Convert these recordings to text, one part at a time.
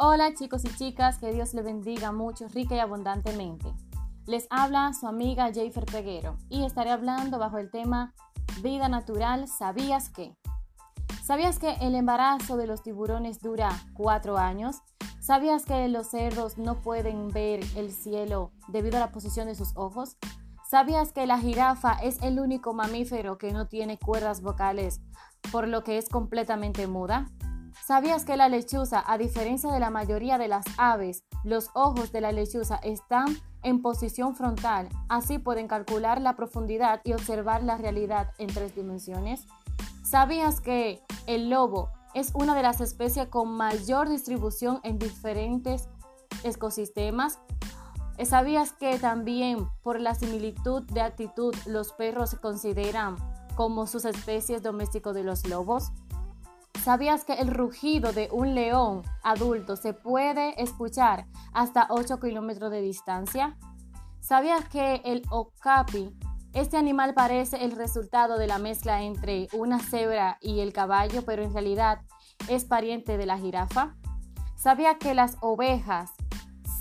Hola chicos y chicas, que Dios les bendiga mucho, rica y abundantemente. Les habla su amiga Jayfer Peguero y estaré hablando bajo el tema Vida natural, ¿sabías qué? ¿Sabías que el embarazo de los tiburones dura cuatro años? ¿Sabías que los cerdos no pueden ver el cielo debido a la posición de sus ojos? ¿Sabías que la jirafa es el único mamífero que no tiene cuerdas vocales, por lo que es completamente muda? ¿Sabías que la lechuza, a diferencia de la mayoría de las aves, los ojos de la lechuza están en posición frontal? Así pueden calcular la profundidad y observar la realidad en tres dimensiones. ¿Sabías que el lobo es una de las especies con mayor distribución en diferentes ecosistemas? ¿Sabías que también por la similitud de actitud los perros se consideran como sus especies domésticos de los lobos? ¿Sabías que el rugido de un león adulto se puede escuchar hasta 8 kilómetros de distancia? ¿Sabías que el okapi, este animal parece el resultado de la mezcla entre una cebra y el caballo, pero en realidad es pariente de la jirafa? ¿Sabías que las ovejas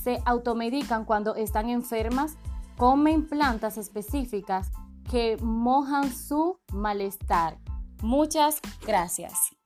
se automedican cuando están enfermas? Comen plantas específicas que mojan su malestar. Muchas gracias.